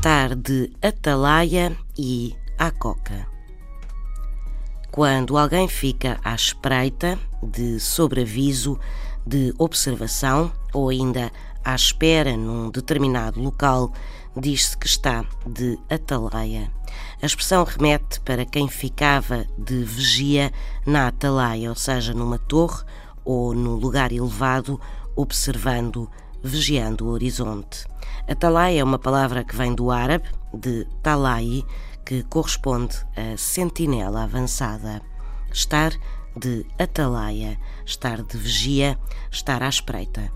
estar de atalaia e à coca. Quando alguém fica à espreita, de sobreaviso, de observação ou ainda à espera num determinado local, diz-se que está de atalaia. A expressão remete para quem ficava de vigia na atalaia, ou seja, numa torre ou num lugar elevado, observando, vigiando o horizonte. Atalaia é uma palavra que vem do árabe, de talai, que corresponde a sentinela avançada. Estar de atalaia, estar de vigia, estar à espreita.